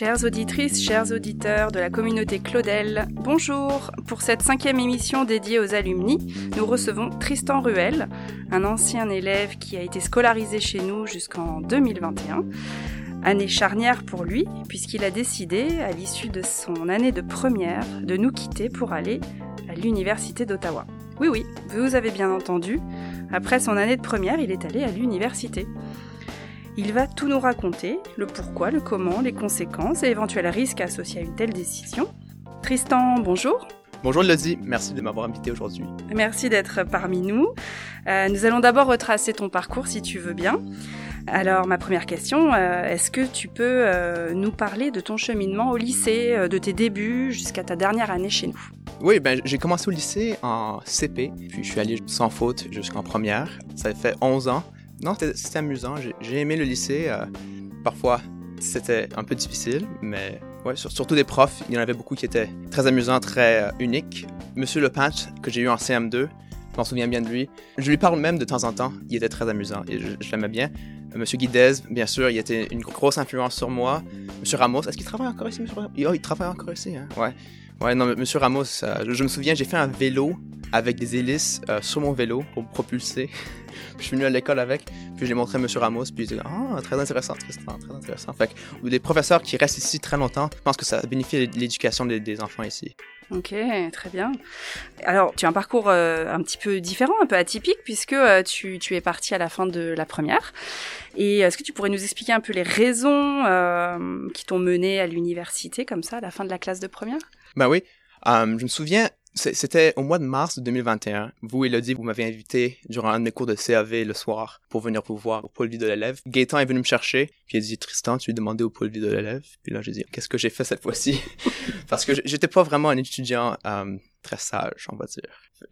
Chères auditrices, chers auditeurs de la communauté Claudel, bonjour Pour cette cinquième émission dédiée aux alumni, nous recevons Tristan Ruel, un ancien élève qui a été scolarisé chez nous jusqu'en 2021. Année charnière pour lui, puisqu'il a décidé, à l'issue de son année de première, de nous quitter pour aller à l'Université d'Ottawa. Oui, oui, vous avez bien entendu, après son année de première, il est allé à l'université. Il va tout nous raconter, le pourquoi, le comment, les conséquences et éventuels risques associés à une telle décision. Tristan, bonjour. Bonjour Elodie, merci de m'avoir invité aujourd'hui. Merci d'être parmi nous. Euh, nous allons d'abord retracer ton parcours si tu veux bien. Alors ma première question, euh, est-ce que tu peux euh, nous parler de ton cheminement au lycée, de tes débuts jusqu'à ta dernière année chez nous? Oui, ben, j'ai commencé au lycée en CP, puis je suis allé sans faute jusqu'en première. Ça fait 11 ans. Non, c'était amusant. J'ai aimé le lycée. Euh, parfois, c'était un peu difficile, mais ouais, surtout des profs. Il y en avait beaucoup qui étaient très amusants, très euh, uniques. Monsieur Lepage, que j'ai eu en CM2, je m'en souviens bien de lui. Je lui parle même de temps en temps. Il était très amusant et je, l'aimais bien. Euh, Monsieur Guidez, bien sûr, il était une grosse influence sur moi. Monsieur Ramos, est-ce qu'il travaille encore ici, Monsieur Ramos? Oh, il travaille encore ici, hein? Ouais. Ouais, non, Monsieur Ramos, je, me souviens, j'ai fait un vélo avec des hélices sur mon vélo pour me propulser je suis venu à l'école avec, puis je l'ai montré à M. Ramos, puis il dit Ah, très intéressant, Tristan, très intéressant. Fait que, des professeurs qui restent ici très longtemps, je pense que ça bénéficie de l'éducation des, enfants ici. Ok, très bien. Alors, tu as un parcours euh, un petit peu différent, un peu atypique, puisque euh, tu, es parti à la fin de la première. Et est-ce que tu pourrais nous expliquer un peu les raisons euh, qui t'ont mené à l'université, comme ça, à la fin de la classe de première? Ben oui. je me souviens, c'était au mois de mars 2021. Vous, Elodie, vous m'avez invité durant un de mes cours de CAV le soir pour venir vous voir au pôle vie de l'élève. Gaëtan est venu me chercher, puis il a dit Tristan, tu lui demandé au pôle vie de l'élève. Puis là, j'ai dit qu'est-ce que j'ai fait cette fois-ci? Parce que j'étais pas vraiment un étudiant euh, très sage, on va dire.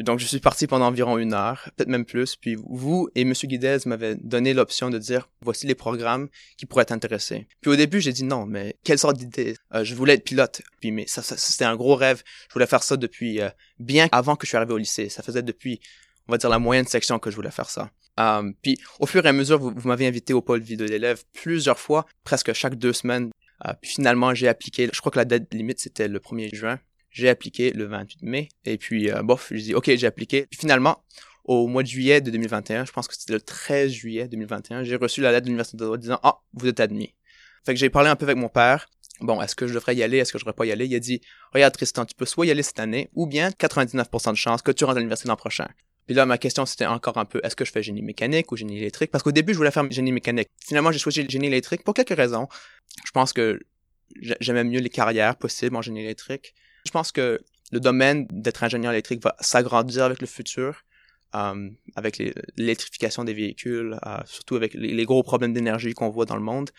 Donc, je suis parti pendant environ une heure, peut-être même plus. Puis vous et Monsieur Guidez m'avaient donné l'option de dire, voici les programmes qui pourraient t'intéresser. Puis au début, j'ai dit non, mais quelle sorte d'idée? Euh, Je voulais être pilote. Puis mais ça, c'était un gros rêve. Je voulais faire ça depuis euh, bien avant que je suis arrivé au lycée. Ça faisait depuis, on va dire, la moyenne section que je voulais faire ça. Um, puis au fur et à mesure, vous, m'avez invité au pôle vie de l'élève plusieurs fois, presque chaque deux semaines. Puis finalement, j'ai appliqué. Je crois que la date limite c'était le 1er juin. J'ai appliqué le 28 mai. Et puis, euh, bof, j'ai dit, OK, j'ai appliqué. Puis finalement, au mois de juillet de 2021, je pense que c'était le 13 juillet 2021, j'ai reçu la lettre de l'Université d'Ottawa disant, ah, vous êtes admis. Fait que j'ai parlé un peu avec mon père. Bon, est-ce que je devrais y aller? Est-ce que je devrais pas y aller? Il a dit, regarde Tristan, tu peux soit y aller cette année, ou bien 99% de chance que tu rentres à l'université l'an prochain. Puis là, ma question, c'était encore un peu, est-ce que je fais génie mécanique ou génie électrique? Parce qu'au début, je voulais faire génie mécanique. Finalement, j'ai choisi génie électrique pour quelques raisons. Je pense que j'aimais mieux les carrières possibles en génie électrique. Je pense que le domaine d'être ingénieur électrique va s'agrandir avec le futur, euh, avec l'électrification des véhicules, euh, surtout avec les, gros problèmes d'énergie qu'on voit dans le monde.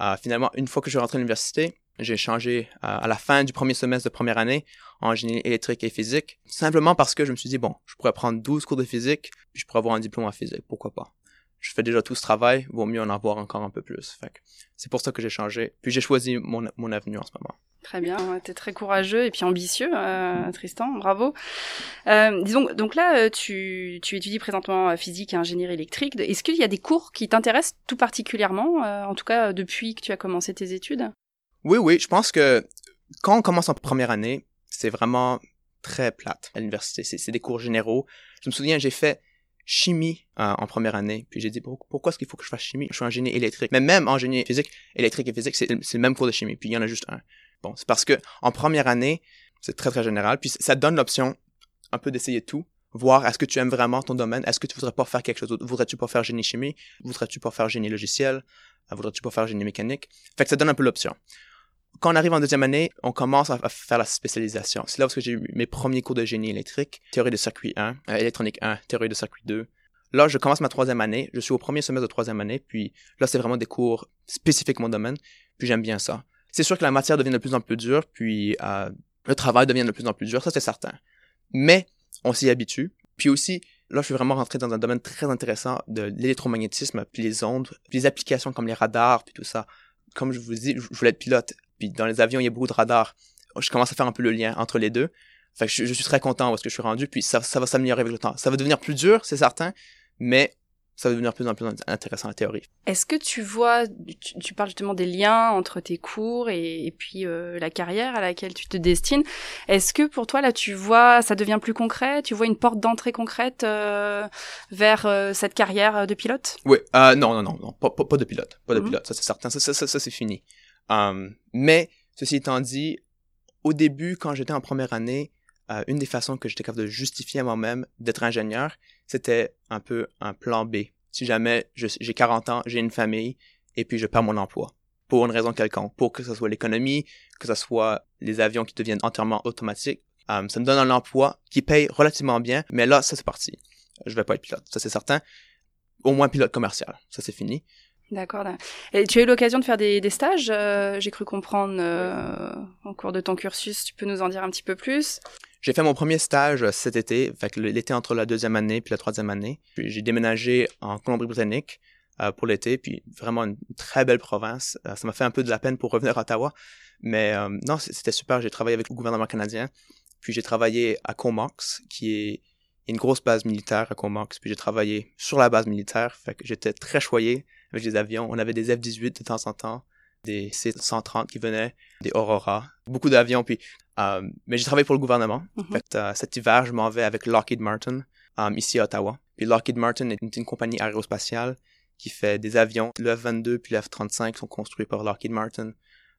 Euh, finalement, une fois que je suis rentré à l'université, j'ai changé à la fin du premier semestre de première année en génie électrique et physique, simplement parce que je me suis dit, bon, je pourrais prendre 12 cours de physique, puis je pourrais avoir un diplôme en physique, pourquoi pas? Je fais déjà tout ce travail, vaut mieux en avoir encore un peu plus. C'est pour ça que j'ai changé, puis j'ai choisi mon, mon avenue en ce moment. Très bien, tu es très courageux et puis ambitieux, euh, Tristan, bravo. Euh, disons, donc là, euh, tu, tu étudies présentement physique et ingénierie électrique. Est-ce qu'il y a des cours qui t'intéressent tout particulièrement, en tout cas depuis que tu as commencé tes études? Oui, oui, je pense que quand on commence en première année, c'est vraiment très plate à l'université. C'est des cours généraux. Je me souviens, j'ai fait chimie en première année, puis j'ai dit pourquoi est-ce qu'il faut que je fasse chimie? Je suis ingénieur électrique, mais même en génie physique, électrique et physique, c'est le même cours de chimie, puis il y en a juste un. Bon, c'est parce que en première année, c'est très très général, puis ça donne l'option un peu d'essayer tout, voir est-ce que tu aimes vraiment ton domaine, est-ce que tu voudrais pas faire quelque chose d'autre, voudrais-tu pas faire génie chimie, voudrais-tu pas faire génie logiciel, euh, voudrais-tu pas faire génie mécanique? Fait que ça donne un peu l'option. Quand on arrive en deuxième année, on commence à faire la spécialisation. C'est là où j'ai eu mes premiers cours de génie électrique, théorie de circuit 1, euh, électronique 1, théorie de circuit 2. Là, je commence ma troisième année, je suis au premier semestre de troisième année, puis là, c'est vraiment des cours spécifiques à mon domaine, puis j'aime bien ça. C'est sûr que la matière devient de plus en plus dure, puis euh, le travail devient de plus en plus dur, ça c'est certain. Mais on s'y habitue. Puis aussi, là, je suis vraiment rentré dans un domaine très intéressant de l'électromagnétisme, puis les ondes, puis les applications comme les radars, puis tout ça. Comme je vous dis, je voulais être pilote, puis dans les avions, il y a beaucoup de radars. Je commence à faire un peu le lien entre les deux. Fait que je, suis très content parce que je suis rendu, puis ça, ça va s'améliorer avec le temps. Ça va devenir plus dur, c'est certain, mais ça va devenir de plus en plus intéressant la théorie. Est-ce que tu vois, tu, parles justement des liens entre tes cours et, puis euh, la carrière à laquelle tu te destines. Est-ce que pour toi là, tu vois, ça devient plus concret? Tu vois une porte d'entrée concrète euh, vers euh, cette carrière de pilote? Oui, non, non, non, non, pas, pas, de pilote, pas de mhm. pilote, ça c'est certain, ça, ça, ça, ça c'est fini. Mais ceci étant dit, au début, quand j'étais en première année, une des façons que j'étais capable de justifier à moi-même d'être ingénieur, c'était un peu un plan B. Si jamais j'ai 40 ans, j'ai une famille, et puis je perds mon emploi, pour une raison quelconque, pour que ce soit l'économie, que ce soit les avions qui deviennent entièrement automatiques, euh, ça me donne un emploi qui paye relativement bien, mais là, ça c'est parti. Je vais pas être pilote, ça c'est certain. Au moins pilote commercial, ça c'est fini. D'accord. Et tu as eu l'occasion de faire des, stages, euh, j'ai cru comprendre, euh, au cours de ton cursus. Tu peux nous en dire un petit peu plus? J'ai fait mon premier stage cet été, l'été entre la deuxième année puis la troisième année. J'ai déménagé en Colombie-Britannique euh, pour l'été, puis vraiment une très belle province. Euh, ça m'a fait un peu de la peine pour revenir à Ottawa, mais non, c'était super. J'ai travaillé avec le gouvernement canadien, puis j'ai travaillé à Comox, qui est une grosse base militaire à Comox, puis j'ai travaillé sur la base militaire, j'étais très choyé avec les avions. On avait des F-18 de temps en temps, des C-130 qui venaient, des Aurora, beaucoup d'avions, puis euh, mais j'ai travaillé pour le gouvernement. Fait, euh, cet hiver, je m'en vais avec Lockheed Martin um, ici à Ottawa. Puis Lockheed Martin est une, compagnie aérospatiale qui fait des avions. Le F-22 puis le F-35 sont construits par Lockheed Martin.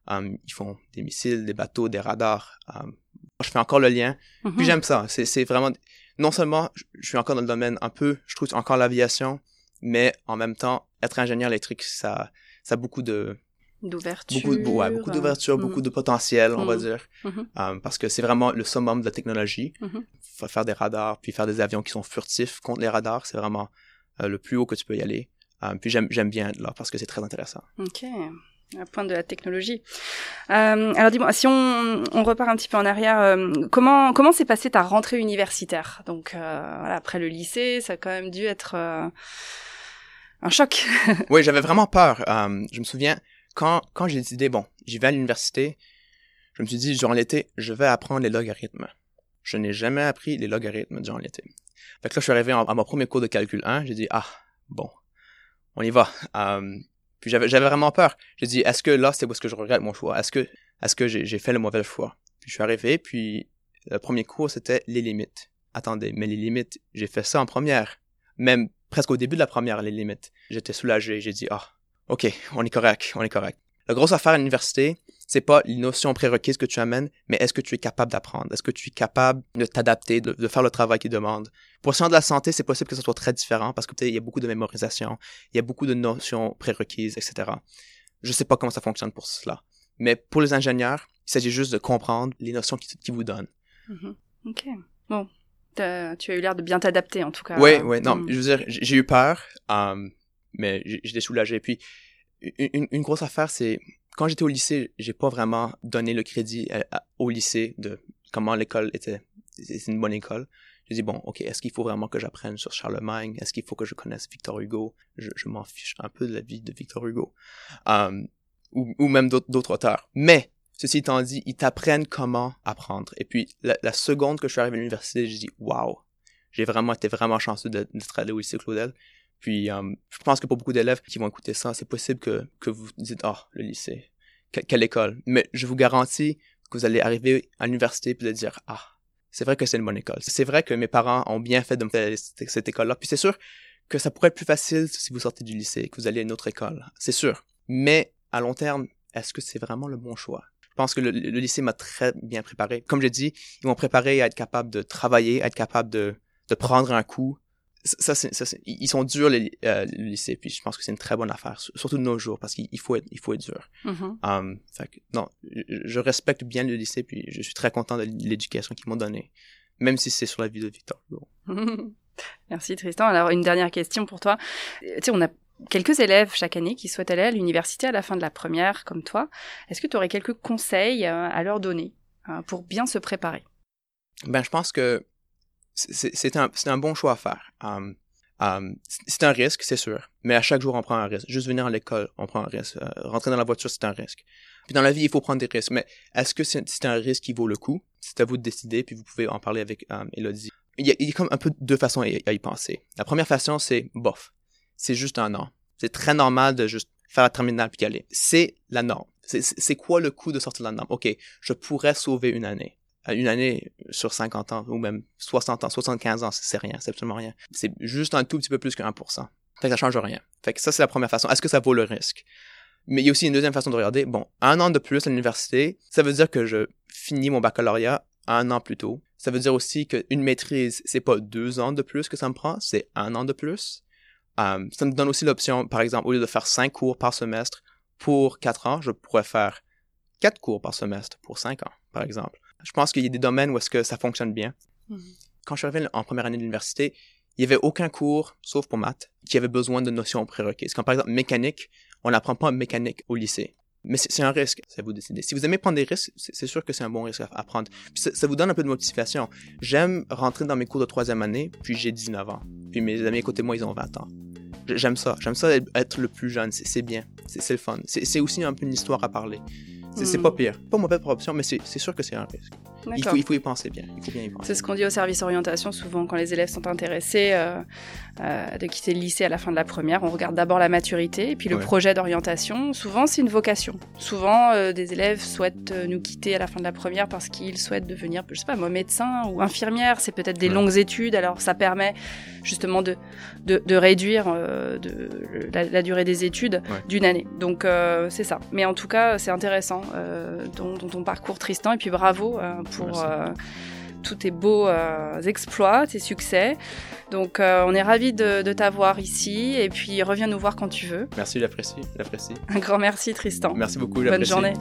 Um, ils font des missiles, des bateaux, des radars. Um, je fais encore le lien. Puis mhm. j'aime ça. C'est vraiment... Non seulement je suis encore dans le domaine un peu, je trouve encore l'aviation, mais en même temps, être ingénieur électrique, ça, ça a beaucoup de d'ouverture. Beaucoup, ouais, beaucoup d'ouverture, mm. beaucoup de potentiel, on va mm. dire. Mm-hmm. Euh, parce que c'est vraiment le summum de la technologie. Mm-hmm. Faire des radars, puis faire des avions qui sont furtifs contre les radars, c'est vraiment euh, le plus haut que tu peux y aller. Euh, puis j'aime bien là parce que c'est très intéressant. Ok. À point de la technologie. alors dis-moi, si on, on, repart un petit peu en arrière, comment comment s'est passée ta rentrée universitaire? Donc voilà, après le lycée, ça a quand même dû être un choc. oui, j'avais vraiment peur. je me souviens, quand, quand j'ai décidé, bon, j'y vais à l'université, je me suis dit, durant l'été, je vais apprendre les logarithmes. Je n'ai jamais appris les logarithmes durant l'été. Fait que là, je suis arrivé à mon premier cours de calcul 1, j'ai dit, ah, bon, on y va. Euh, puis j'avais, vraiment peur. J'ai dit, est-ce que là, c'est parce que je regrette mon choix? Est-ce que, est-ce que j'ai, j'ai fait le mauvais choix? Puis je suis arrivé, puis le premier cours, c'était les limites. Attendez, mais les limites, j'ai fait ça en première. Même presque au début de la première, les limites. J'étais soulagé, j'ai dit, ah, OK, on est correct, on est correct. La grosse affaire à l'université, c'est pas les notions prérequises que tu amènes, mais est-ce que tu es capable d'apprendre? Est-ce que tu es capable de t'adapter, de, faire le travail qu'ils demandent? Pour le de la santé, c'est possible que ce soit très différent parce que il y a beaucoup de mémorisation, il y a beaucoup de notions prérequises, etc. Je sais pas comment ça fonctionne pour cela. Mais pour les ingénieurs, il s'agit juste de comprendre les notions qu'ils vous donnent. Mm-hmm. OK. Bon. Tu as eu l'air de bien t'adapter, en tout cas. Oui, oui. Non, mm. je veux dire, j'ai eu peur. Um, mais j'étais soulagé. Puis une, une grosse affaire, c'est quand j'étais au lycée, j'ai pas vraiment donné le crédit au lycée de comment l'école était. C'est une bonne école. J'ai dit, bon, ok, est-ce qu'il faut vraiment que j'apprenne sur Charlemagne? Est-ce qu'il faut que je connaisse Victor Hugo? Je, je m'en fiche un peu de la vie de Victor Hugo. Um, ou, ou même d'autres auteurs. Mais, ceci étant dit, ils t'apprennent comment apprendre. Et puis, la, seconde que je suis arrivé à l'université, j'ai dit, waouh, j'ai vraiment été vraiment chanceux d'être allé au lycée Claudel. Puis, euh, je pense que pour beaucoup d'élèves qui vont écouter ça, c'est possible que, que vous dites, ah, le lycée, quelle école? Mais je vous garantis que vous allez arriver à l'université puis de dire, ah, c'est vrai que c'est une bonne école. C'est vrai que mes parents ont bien fait de me faire cette école-là. Puis c'est sûr que ça pourrait être plus facile si vous sortez du lycée, que vous allez à une autre école. C'est sûr. Mais à long terme, est-ce que c'est vraiment le bon choix? Je pense que le, le lycée m'a très bien préparé. Comme j'ai dit, ils m'ont préparé à être capable de travailler, à être capable de, de prendre un coup, ça, c'est, ça ils sont durs les, euh, lycées, puis je pense que c'est une très bonne affaire, surtout de nos jours, parce qu'il faut être, il faut être dur. Mm-hmm. Um, fait non, je respecte bien le lycée, puis je suis très content de l'éducation qu'ils m'ont donnée, même si c'est sur la vie de Victor Merci Tristan. Alors une dernière question pour toi. Tu sais, on a quelques élèves chaque année qui souhaitent aller à l'université à la fin de la première, comme toi. Est-ce que tu aurais quelques conseils euh, à leur donner euh, pour bien se préparer? Ben, je pense que c'est un, un, bon choix à faire. Um, um, c'est un risque, c'est sûr, mais à chaque jour, on prend un risque. Juste venir à l'école, on prend un risque. Euh, rentrer dans la voiture, c'est un risque. Puis dans la vie, il faut prendre des risques, mais est-ce que c'est un risque qui vaut le coup? C'est à vous de décider, puis vous pouvez en parler avec um, Elodie. Il y, a, comme un peu deux façons à, y penser. La première façon, c'est bof. C'est juste un an. C'est très normal de juste faire la terminale puis y aller. C'est la norme. C'est quoi le coût de sortir de la norme? OK, je pourrais sauver une année. Euh, une année sur 50 ans, ou même 60 ans, 75 ans, c'est rien, c'est absolument rien. C'est juste un tout petit peu plus que 1%. Fait que ça change rien. Fait que ça, c'est la première façon. Est-ce que ça vaut le risque? Mais il y a aussi une deuxième façon de regarder. Bon, un an de plus à l'université, ça veut dire que je finis mon baccalauréat un an plus tôt. Ça veut dire aussi qu'une maîtrise, c'est pas deux ans de plus que ça me prend, c'est un an de plus. Euh, ça me donne aussi l'option, par exemple, au lieu de faire cinq cours par semestre pour quatre ans, je pourrais faire quatre cours par semestre pour cinq ans, par exemple. Je pense qu'il y a des domaines où est-ce que ça fonctionne bien. Mhm. Quand je suis arrivé en première année de l'université, il y avait aucun cours, sauf pour maths, qui avait besoin de notions prérequises. Comme par exemple mécanique, on n'apprend pas mécanique au lycée. Mais c'est un risque, ça vous décidez. Si vous aimez prendre des risques, c'est sûr que c'est un bon risque à, prendre. Puis ça, vous donne un peu de motivation. J'aime rentrer dans mes cours de troisième année, puis j'ai 19 ans. Puis mes amis à côté de moi, ils ont 20 ans. J'aime ça. J'aime ça être le plus jeune. C'est bien. C'est le fun. C'est aussi un peu une histoire à parler. C'est pas hmm. pire. Pas mauvaise option, mais c'est sûr que c'est un risque. Il faut, il faut, y penser bien. C'est ce qu'on dit au service orientation souvent quand les élèves sont intéressés euh, euh, de quitter le lycée à la fin de la première. On regarde d'abord la maturité et puis le projet d'orientation. Souvent, c'est une vocation. Souvent, euh, des élèves souhaitent nous quitter à la fin de la première parce qu'ils souhaitent devenir, je sais pas, moi, médecin ou infirmière. C'est peut-être des longues études. Alors, ça permet justement de, de, de réduire de, la, durée des études d'une année. Donc, c'est ça. Mais en tout cas, c'est intéressant dont, dont, ton parcours, Tristan. Et puis, bravo pour euh, tous tes beaux euh, exploits, tes succès. Donc euh, on est ravis de, t'avoir ici et puis reviens nous voir quand tu veux. Merci, j'apprécie, j'apprécie. Un grand merci Tristan. Merci beaucoup, Bonne journée.